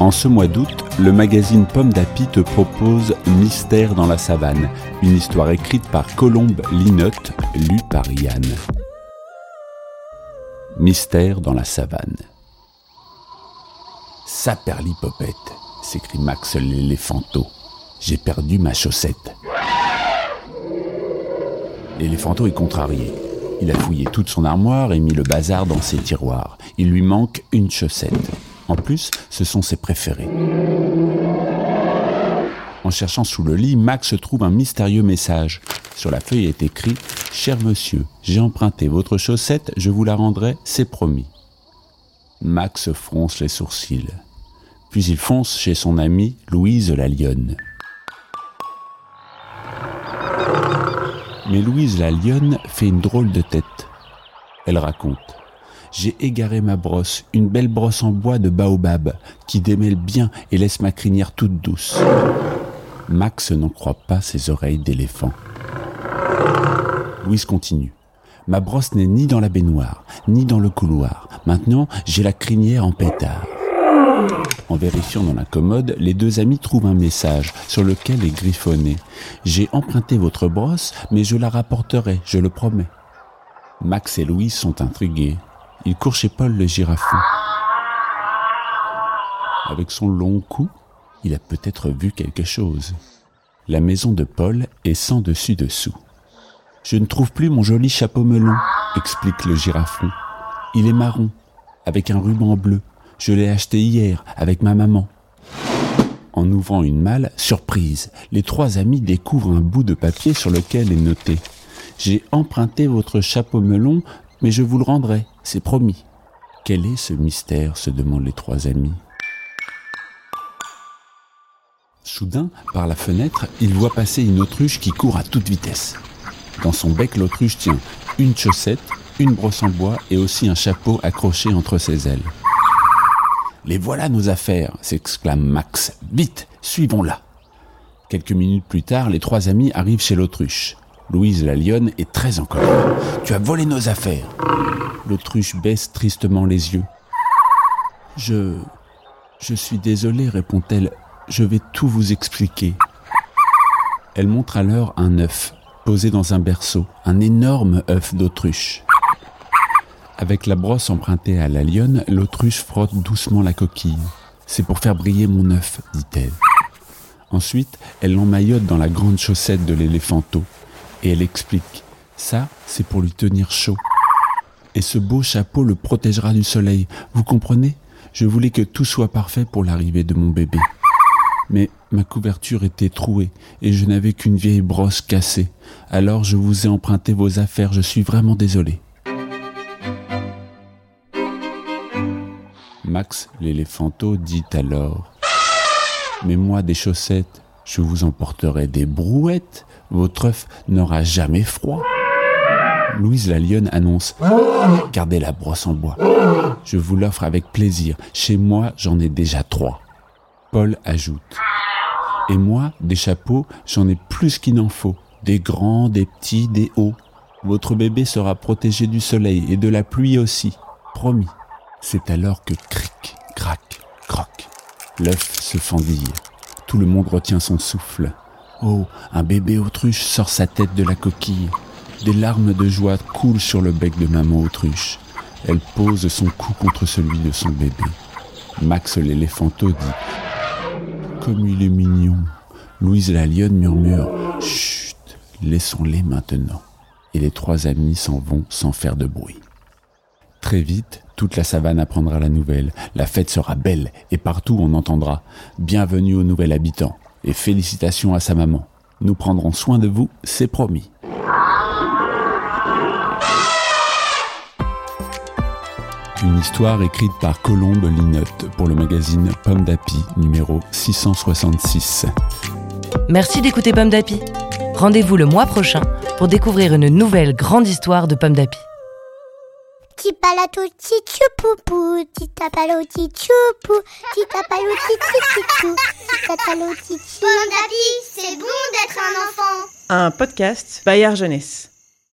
En ce mois d'août, le magazine Pomme d'Api te propose Mystère dans la savane, une histoire écrite par Colombe Linotte, lue par Yann. Mystère dans la savane. Saperlipopette, s'écrie Max l'éléphanto. J'ai perdu ma chaussette. L'éléphanto est contrarié. Il a fouillé toute son armoire et mis le bazar dans ses tiroirs. Il lui manque une chaussette. En plus, ce sont ses préférés. En cherchant sous le lit, Max trouve un mystérieux message. Sur la feuille est écrit Cher monsieur, j'ai emprunté votre chaussette, je vous la rendrai, c'est promis. Max fronce les sourcils. Puis il fonce chez son amie Louise la lionne. Mais Louise la lionne fait une drôle de tête. Elle raconte j'ai égaré ma brosse, une belle brosse en bois de baobab, qui démêle bien et laisse ma crinière toute douce. Max n'en croit pas ses oreilles d'éléphant. Louise continue. Ma brosse n'est ni dans la baignoire, ni dans le couloir. Maintenant, j'ai la crinière en pétard. En vérifiant dans la commode, les deux amis trouvent un message sur lequel est griffonné. J'ai emprunté votre brosse, mais je la rapporterai, je le promets. Max et Louise sont intrigués il court chez Paul le girafon. Avec son long cou, il a peut-être vu quelque chose. La maison de Paul est sans dessus-dessous. Je ne trouve plus mon joli chapeau melon, explique le girafon. Il est marron, avec un ruban bleu. Je l'ai acheté hier avec ma maman. En ouvrant une malle, surprise, les trois amis découvrent un bout de papier sur lequel est noté J'ai emprunté votre chapeau melon mais je vous le rendrai, c'est promis. Quel est ce mystère se demandent les trois amis. Soudain, par la fenêtre, il voit passer une autruche qui court à toute vitesse. Dans son bec, l'autruche tient une chaussette, une brosse en bois et aussi un chapeau accroché entre ses ailes. Les voilà nos affaires, s'exclame Max. Vite, suivons-la. Quelques minutes plus tard, les trois amis arrivent chez l'autruche. Louise la lionne est très en colère. Tu as volé nos affaires. L'autruche baisse tristement les yeux. Je. Je suis désolée, répond-elle. Je vais tout vous expliquer. Elle montre alors un œuf, posé dans un berceau, un énorme œuf d'autruche. Avec la brosse empruntée à la lionne, l'autruche frotte doucement la coquille. C'est pour faire briller mon œuf, dit-elle. Ensuite, elle l'emmaillote dans la grande chaussette de l'éléphanto et elle explique, ça, c'est pour lui tenir chaud. Et ce beau chapeau le protégera du soleil. Vous comprenez? Je voulais que tout soit parfait pour l'arrivée de mon bébé. Mais ma couverture était trouée et je n'avais qu'une vieille brosse cassée. Alors je vous ai emprunté vos affaires, je suis vraiment désolé. Max l'éléphanto dit alors Mais moi des chaussettes, je vous emporterai des brouettes votre œuf n'aura jamais froid. Louise la lionne annonce Gardez la brosse en bois. Je vous l'offre avec plaisir. Chez moi, j'en ai déjà trois. Paul ajoute Et moi, des chapeaux, j'en ai plus qu'il n'en faut. Des grands, des petits, des hauts. Votre bébé sera protégé du soleil et de la pluie aussi. Promis. C'est alors que cric, crac, croc. L'œuf se fendille. Tout le monde retient son souffle. Oh, un bébé autruche sort sa tête de la coquille. Des larmes de joie coulent sur le bec de maman autruche. Elle pose son cou contre celui de son bébé. Max l'éléphanto dit Comme il est mignon. Louise la lionne murmure Chut, laissons-les maintenant. Et les trois amis s'en vont sans faire de bruit. Très vite, toute la savane apprendra la nouvelle. La fête sera belle et partout on entendra Bienvenue au nouvel habitant et félicitations à sa maman. Nous prendrons soin de vous, c'est promis. Une histoire écrite par Colombe Linotte pour le magazine Pomme d'Api, numéro 666. Merci d'écouter Pomme d'Api. Rendez-vous le mois prochain pour découvrir une nouvelle grande histoire de Pomme d'Api. Tipalato tichupupu, titapalo tichupu, titapalo tichupu, titapalo tichupu. Pomme d'api, c'est bon d'être un enfant. Un podcast Bayard Jeunesse.